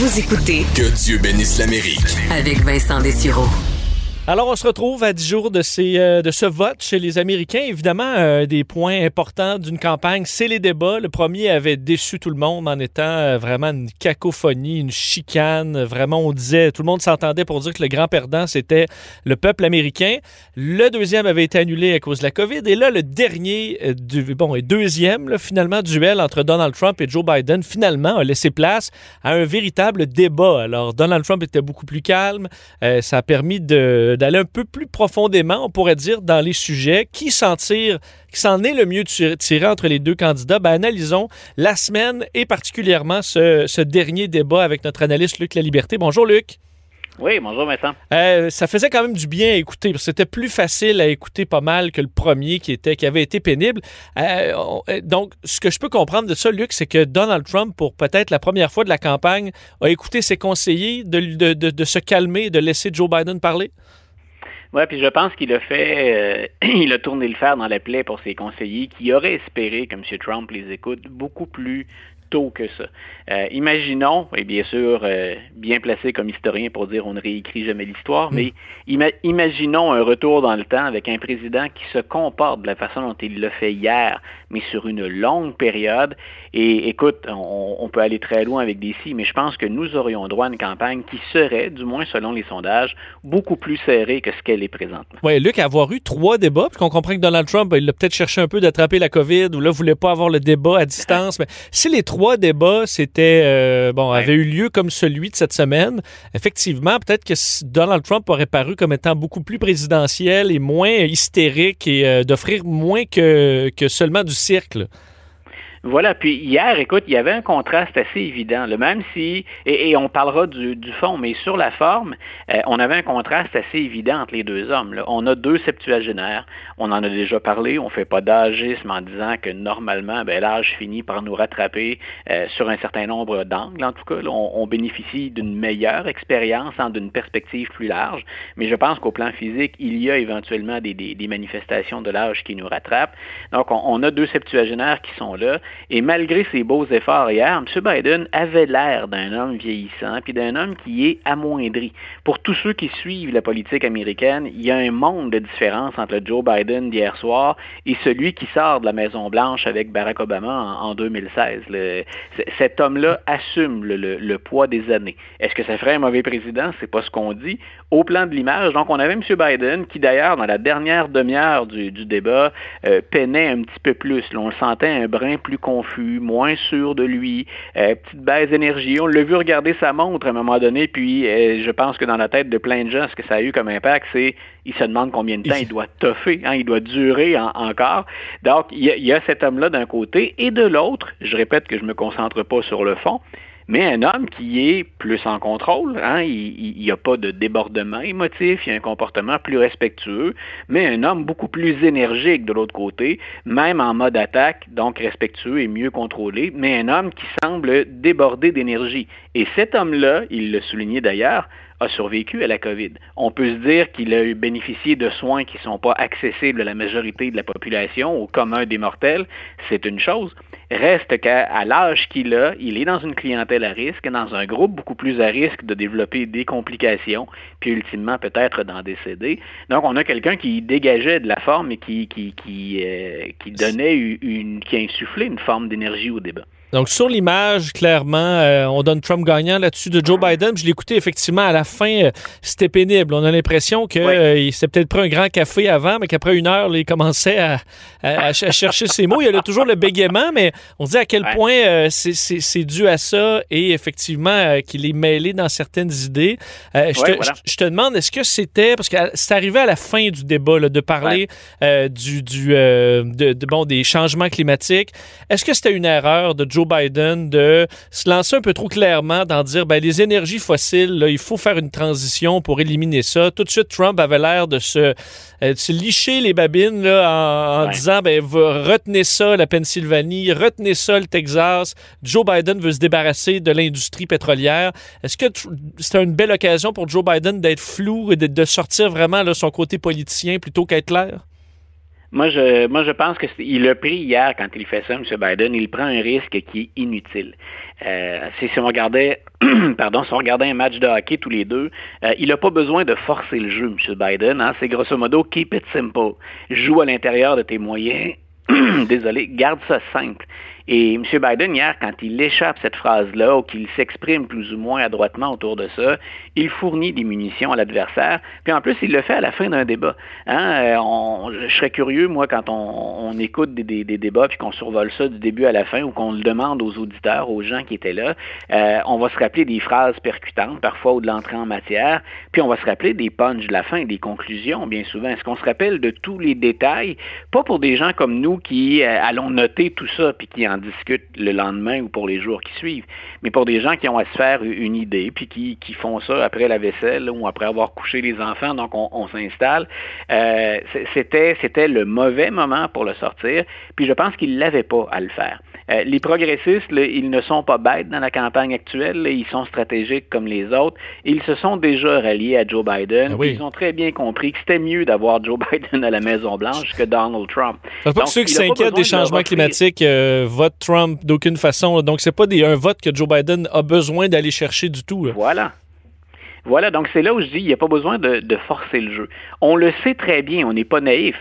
Vous écoutez Que Dieu bénisse l'Amérique. avec Vincent Dessureau. Alors, on se retrouve à 10 jours euh, de ce vote chez les Américains. Évidemment, euh, des points importants d'une campagne, c'est les débats. Le premier avait déçu tout le monde en étant euh, vraiment une cacophonie, une chicane. Vraiment, on disait, tout le monde s'entendait pour dire que le grand perdant, c'était le peuple américain. Le deuxième avait été annulé à cause de la COVID. Et là, le dernier, euh, bon, et deuxième, finalement, duel entre Donald Trump et Joe Biden, finalement, a laissé place à un véritable débat. Alors, Donald Trump était beaucoup plus calme. Ça a permis de d'aller un peu plus profondément, on pourrait dire, dans les sujets. Qui s'en tire, qui s'en est le mieux tir- tiré entre les deux candidats? Ben, analysons la semaine et particulièrement ce, ce dernier débat avec notre analyste Luc La Liberté. Bonjour Luc. Oui, bonjour Vincent. Euh, ça faisait quand même du bien à écouter. C'était plus facile à écouter pas mal que le premier qui était qui avait été pénible. Euh, on- euh, donc, ce que je peux comprendre de ça, Luc, c'est que Donald Trump, pour peut-être la première fois de la campagne, a écouté ses conseillers de, de- de- de se calmer et de laisser Joe Biden parler? Oui, puis je pense qu'il a fait, euh, il a tourné le fer dans la plaie pour ses conseillers qui auraient espéré que M. Trump les écoute beaucoup plus tôt que ça. Euh, imaginons, et bien sûr, euh, bien placé comme historien pour dire on ne réécrit jamais l'histoire, mais ima- imaginons un retour dans le temps avec un président qui se comporte de la façon dont il l'a fait hier, mais sur une longue période. Et écoute, on, on peut aller très loin avec des si, mais je pense que nous aurions droit à une campagne qui serait, du moins selon les sondages, beaucoup plus serrée que ce qu'elle est présentement. Oui, Luc, avoir eu trois débats, puis qu'on comprend que Donald Trump, il a peut-être cherché un peu d'attraper la COVID ou là, voulait pas avoir le débat à distance. Mais si les trois débats, c'était, euh, bon, Ouais. avaient eu lieu comme celui de cette semaine, effectivement, peut-être que Donald Trump aurait paru comme étant beaucoup plus présidentiel et moins hystérique et euh, d'offrir moins que, que seulement du cirque. Là. Voilà, puis hier, écoute, il y avait un contraste assez évident, là, même si, et, on parlera du, fond, mais sur la forme, euh, on avait un contraste assez évident entre les deux hommes. On a deux septuagénaires, on en a déjà parlé, on fait pas d'âgisme en disant que normalement, ben, l'âge finit par nous rattraper euh, sur un certain nombre d'angles, en tout cas. on, bénéficie d'une meilleure expérience, hein, d'une perspective plus large, mais je pense qu'au plan physique, il y a éventuellement des, manifestations de l'âge qui nous rattrapent. Donc, on, on a deux septuagénaires qui sont là. Et malgré ses beaux efforts hier, M. Biden avait l'air d'un homme vieillissant, puis d'un homme qui est amoindri. Pour tous ceux qui suivent la politique américaine, il y a un monde de différence entre le Joe Biden d'hier soir et celui qui sort de la Maison-Blanche avec Barack Obama en, en 2016. Le- c- cet homme-là assume le, poids des années. Est-ce que ça ferait un mauvais président? C'est pas ce qu'on dit. Au plan de l'image, donc on avait M. Biden qui, d'ailleurs, dans la dernière demi-heure du, débat, euh, peinait un petit peu plus. On le sentait un brin plus confus, moins sûr de lui, euh, petite baisse d'énergie. On l'a vu regarder sa montre à un moment donné, puis euh, je pense que dans la tête de plein de gens, ce que ça a eu comme impact, c'est il se demande combien de temps il doit toffer, hein, il doit durer en- encore. Donc, il y y a cet homme-là d'un côté, et de l'autre, je répète que je me concentre pas sur le fond, mais un homme qui est plus en contrôle, hein, il n'y a pas de débordement émotif, il a un comportement plus respectueux, mais un homme beaucoup plus énergique de l'autre côté, même en mode attaque, donc respectueux et mieux contrôlé, mais un homme qui semble déborder d'énergie. Et cet homme-là, il l'a souligné d'ailleurs, a survécu à la COVID. On peut se dire qu'il a eu bénéficié de soins qui ne sont pas accessibles à la majorité de la population, au commun des mortels, c'est une chose. Reste qu'à l'âge qu'il a, il est dans une clientèle à risque, dans un groupe beaucoup plus à risque de développer des complications, puis ultimement peut-être d'en décéder. Donc on a quelqu'un qui dégageait de la forme et qui, qui, qui, euh, qui donnait une, qui insufflait une forme d'énergie au débat. Donc, sur l'image, clairement, euh, on donne Trump gagnant là-dessus de Joe Biden. Je l'ai écouté effectivement à la fin, euh, c'était pénible. On a l'impression qu'il Oui. s'était peut-être pris un grand café avant, mais qu'après une heure, là, il commençait à, à- à ch- à chercher ses mots. Il y a toujours le bégaiement, mais on dit à quel Ouais. point euh, c'est- dû à ça et effectivement euh, qu'il est mêlé dans certaines idées. Euh, je, Ouais, te, voilà. je- je te demande, est-ce que c'était, parce que euh, c'est arrivé à la fin du débat là, de parler euh, du, du euh, de, de- bon des changements climatiques. Est-ce que c'était une erreur de Joe Biden de se lancer un peu trop clairement dans dire ben les énergies fossiles, là, il faut faire une transition pour éliminer ça. Tout de suite, Trump avait l'air de se, euh, de se licher les babines là, en, en Ouais. disant ben retenez ça la Pennsylvanie, retenez ça le Texas. Joe Biden veut se débarrasser de l'industrie pétrolière. Est-ce que c'était une belle occasion pour Joe Biden d'être flou et de, de sortir vraiment là, son côté politicien plutôt qu'être clair? Moi, je, moi, je pense que c'est- il a pris hier, quand il fait ça, M. Biden, il prend un risque qui est inutile. Euh, si on regardait pardon, si on regardait un match de hockey tous les deux, euh, il n'a pas besoin de forcer le jeu, M. Biden. Hein? C'est grosso modo keep it simple. Joue à l'intérieur de tes moyens. Désolé, garde ça simple. Et M. Biden, hier, quand il échappe cette phrase-là, ou qu'il s'exprime plus ou moins adroitement autour de ça, il fournit des munitions à l'adversaire. Puis en plus, il le fait à la fin d'un débat. Hein? Euh, je serais curieux, moi, quand on, écoute des, débats, puis qu'on survole ça du début à la fin, ou qu'on le demande aux auditeurs, aux gens qui étaient là, euh, on va se rappeler des phrases percutantes, parfois, ou de l'entrée en matière, puis on va se rappeler des punches de la fin, des conclusions, bien souvent. Est-ce qu'on se rappelle de tous les détails? Pas pour des gens comme nous qui euh, allons noter tout ça, puis qui en discutent le lendemain ou pour les jours qui suivent, mais pour des gens qui ont à se faire une idée, puis qui, qui font ça après la vaisselle ou après avoir couché les enfants, donc on, s'installe. Euh, c'était, le mauvais moment pour le sortir, puis je pense qu'il l'avait pas à le faire. Euh, les progressistes, ils ne sont pas bêtes dans la campagne actuelle, ils sont stratégiques comme les autres. Ils se sont déjà ralliés à Joe Biden. Ah ils ont très bien compris que c'était mieux d'avoir Joe Biden à la Maison-Blanche que Donald Trump. Pas que ceux qui s'inquiètent des changements climatiques euh, votent Trump d'aucune façon. Donc, c'est pas des, un vote que Joe Biden a besoin d'aller chercher du tout. Voilà. Voilà, donc c'est là où je dis, il n'y a pas besoin de, forcer le jeu. On le sait très bien, on n'est pas naïf.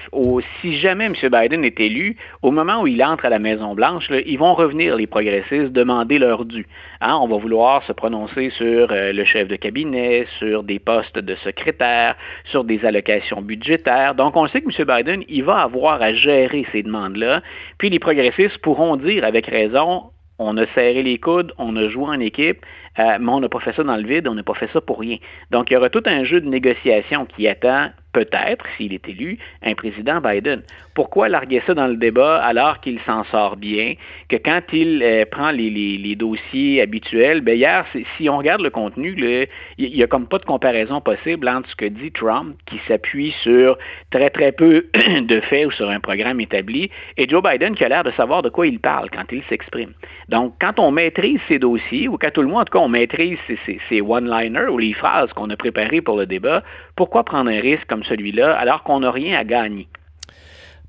si jamais M. Biden est élu, au moment où il entre à la Maison-Blanche, ils vont revenir, les progressistes, demander leur dû. Hein, on va vouloir se prononcer sur euh, le chef de cabinet, sur des postes de secrétaire, sur des allocations budgétaires. Donc, on sait que M. Biden, il va avoir à gérer ces demandes-là. Puis les progressistes pourront dire avec raison, on a serré les coudes, on a joué en équipe, euh, mais on n'a pas fait ça dans le vide, on n'a pas fait ça pour rien. Donc, il y aura tout un jeu de négociation qui attend peut-être, s'il est élu, un président Biden. Pourquoi larguer ça dans le débat alors qu'il s'en sort bien, que quand il euh, prend les, dossiers habituels, ben hier, si on regarde le contenu, il n'y a comme pas de comparaison possible entre ce que dit Trump, qui s'appuie sur très très peu de faits ou sur un programme établi, et Joe Biden qui a l'air de savoir de quoi il parle quand il s'exprime. Donc, quand on maîtrise ces dossiers, ou quand tout le monde, en tout cas, on maîtrise ces, one-liners ou les phrases qu'on a préparées pour le débat, pourquoi prendre un risque comme celui-là alors qu'on n'a rien à gagner?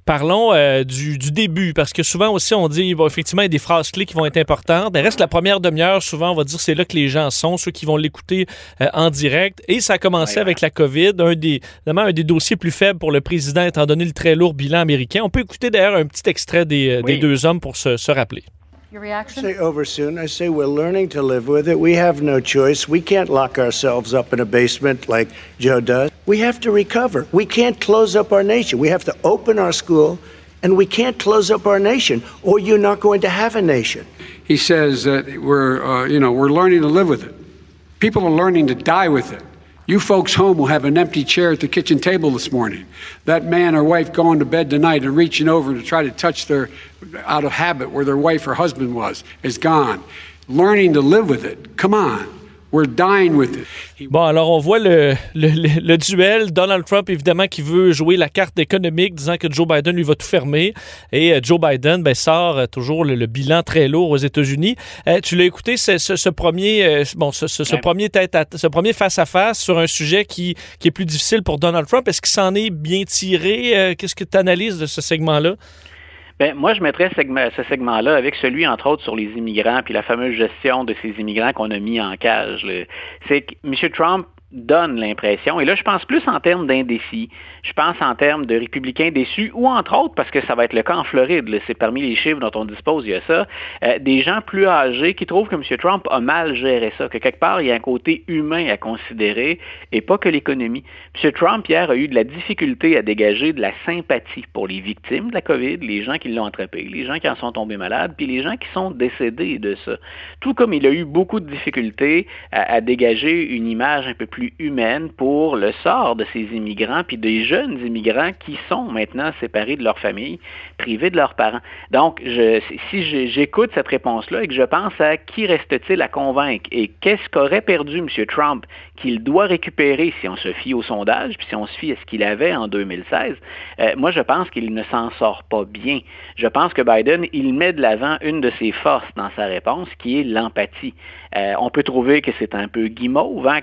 Parlons euh, du, début, parce que souvent aussi, on dit, bon, effectivement, il y a des phrases clés qui vont être importantes. Il reste la première demi-heure, souvent, on va dire, c'est là que les gens sont, ceux qui vont l'écouter euh, en direct. Et ça a commencé avec la COVID, un des, un des dossiers plus faibles pour le président, étant donné le très lourd bilan américain. On peut écouter d'ailleurs un petit extrait des, euh, deux hommes pour se rappeler. Your reaction? I say over soon. I say we're learning to live with it. We have no choice. We can't lock ourselves up in a basement like Joe does. We have to recover. We can't close up our nation. We have to open our school, and we can't close up our nation, or you're not going to have a nation. He says that we're, uh, you know, we're learning to live with it. People are learning to die with it. You folks home will have an empty chair at the kitchen table this morning. That man or wife going to bed tonight and reaching over to try to touch their, out of habit where their wife or husband was, is gone. Learning to live with it. Come on. Bon, alors on voit le, le, duel. Donald Trump, évidemment, qui veut jouer la carte économique, disant que Joe Biden lui va tout fermer. Et euh, Joe Biden ben, sort euh, toujours le, bilan très lourd aux États-Unis. Euh, tu l'as écouté, ce, ce, premier, bon, ce, ce, premier tête à, ce premier face à face sur un sujet qui, qui est plus difficile pour Donald Trump. Est-ce qu'il s'en est bien tiré? Qu'est-ce que tu analyses de ce segment-là? Ben, moi, je mettrais ce segment-là avec celui, entre autres, sur les immigrants, puis la fameuse gestion de ces immigrants qu'on a mis en cage. C'est que M. Trump donne l'impression, et là je pense plus en termes d'indécis, je pense en termes de républicains déçus, ou entre autres, parce que ça va être le cas en Floride, c'est parmi les chiffres dont on dispose, il y a ça, euh, des gens plus âgés qui trouvent que M. Trump a mal géré ça, que quelque part il y a un côté humain à considérer, et pas que l'économie. M. Trump, hier, a eu de la difficulté à dégager de la sympathie pour les victimes de la COVID, les gens qui l'ont attrapé, les gens qui en sont tombés malades, puis les gens qui sont décédés de ça. Tout comme il a eu beaucoup de difficultés à, à dégager une image un peu plus humaine pour le sort de ces immigrants, puis des jeunes immigrants qui sont maintenant séparés de leur famille, privés de leurs parents. Donc, si j'écoute cette réponse-là et que je pense à qui reste-t-il à convaincre et qu'est-ce qu'aurait perdu M. Trump qu'il doit récupérer si on se fie au sondage, puis si on se fie à ce qu'il avait en 2016, euh, moi je pense qu'il ne s'en sort pas bien. Je pense que Biden, il met de l'avant une de ses forces dans sa réponse, qui est l'empathie. Euh, on peut trouver que c'est un peu guimauve, hein,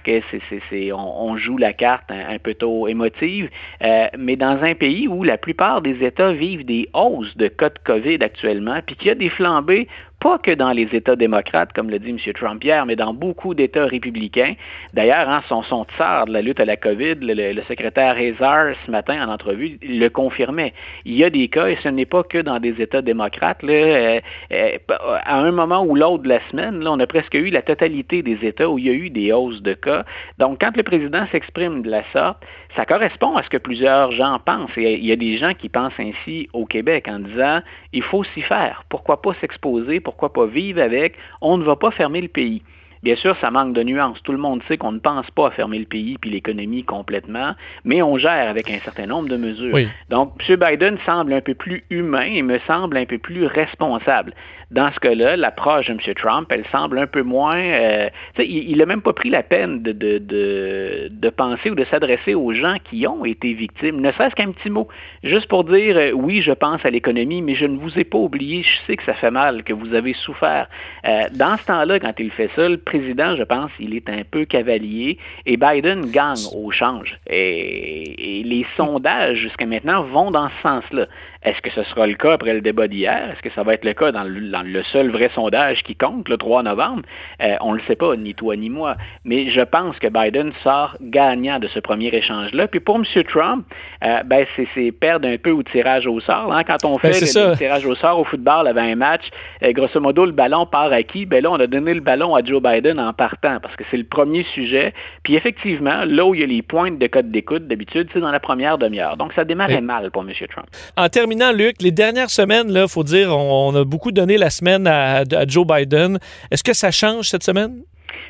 joue la carte un, peu trop émotive, euh, mais dans un pays où la plupart des États vivent des hausses de cas de COVID actuellement, puis qu'il y a des flambées pas que dans les États démocrates, comme le dit M. Trump hier, mais dans beaucoup d'États républicains. D'ailleurs, hein, son, son tsar de la lutte à la COVID, le, secrétaire Hazar, ce matin en entrevue, le confirmait. Il y a des cas, et ce n'est pas que dans des États démocrates. Là, euh, euh, à un moment ou l'autre de la semaine, là, on a presque eu la totalité des États où il y a eu des hausses de cas. Donc, quand le président s'exprime de la sorte, ça correspond à ce que plusieurs gens pensent. Et il y a des gens qui pensent ainsi au Québec en disant il faut s'y faire. Pourquoi pas s'exposer? Pourquoi pas vivre avec? On ne va pas fermer le pays. Bien sûr, ça manque de nuances. Tout le monde sait qu'on ne pense pas à fermer le pays puis l'économie complètement, mais on gère avec un certain nombre de mesures. Donc, M. Biden semble un peu plus humain et me semble un peu plus responsable. Dans ce cas-là, l'approche de M. Trump, elle semble un peu moins... Euh, il n'a même pas pris la peine de, de, de, de penser ou de s'adresser aux gens qui ont été victimes, ne serait-ce qu'un petit mot, juste pour dire, euh, oui, je pense à l'économie, mais je ne vous ai pas oublié, je sais que ça fait mal, que vous avez souffert. Euh, dans ce temps-là, quand il fait ça, le président, je pense, il est un peu cavalier et Biden gagne au change. Et, et les sondages jusqu'à maintenant vont dans ce sens-là. Est-ce que ce sera le cas après le débat d'hier? Est-ce que ça va être le cas dans le, seul vrai sondage qui compte, le 3 novembre? Euh, on ne le sait pas, ni toi ni moi. Mais je pense que Biden sort gagnant de ce premier échange-là. Puis pour M. Trump, euh, ben c'est perdre un peu au tirage au sort. Hein. Quand on ben, fait le, tirage au sort au football avant un match, euh, grosso modo, le ballon part à qui? Ben là, on a donné le ballon à Joe Biden en partant parce que c'est le premier sujet. Puis effectivement, là où il y a les pointes de code d'écoute, d'habitude, c'est dans la première demi-heure. Donc ça démarrait mal pour M. Trump. En terminant, Luc, les dernières semaines, il faut dire, on, a beaucoup donné la semaine à Joe Biden. Est-ce que ça change cette semaine?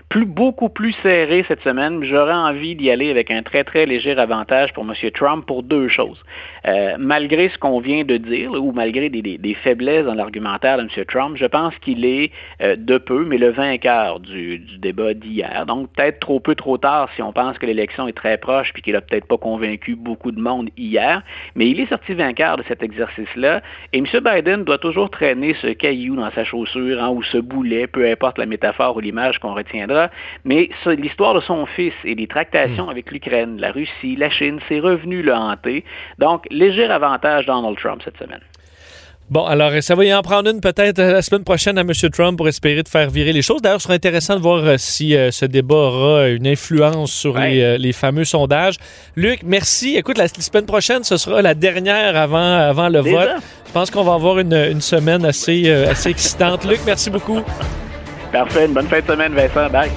Plus, beaucoup plus serré cette semaine. J'aurais envie d'y aller avec un très, très léger avantage pour M. Trump pour deux choses. Euh, malgré ce qu'on vient de dire, ou malgré des, faiblesses dans l'argumentaire de M. Trump, je pense qu'il est euh, de peu, mais le vainqueur du, débat d'hier. Donc, peut-être trop peu, trop tard si on pense que l'élection est très proche puis qu'il n'a peut-être pas convaincu beaucoup de monde hier. Mais il est sorti vainqueur de cet exercice-là. Et M. Biden doit toujours traîner ce caillou dans sa chaussure hein, ou ce boulet, peu importe la métaphore ou l'image qu'on retiendra mais l'histoire de son fils et les tractations hmm. avec l'Ukraine, la Russie, la Chine, c'est revenu le hanter. Donc, léger avantage Donald Trump cette semaine. Bon, alors ça va y en prendre une peut-être euh, la semaine prochaine à M. Trump pour espérer de faire virer les choses. D'ailleurs, ce sera intéressant de voir euh, si euh, ce débat aura une influence sur les, fameux sondages. Luc, merci. Écoute, la, semaine prochaine, ce sera la dernière avant, avant le vote. Je pense qu'on va avoir une, une semaine assez, assez excitante. Luc, merci beaucoup. Parfait. Une bonne fin de semaine, Vincent. Bye.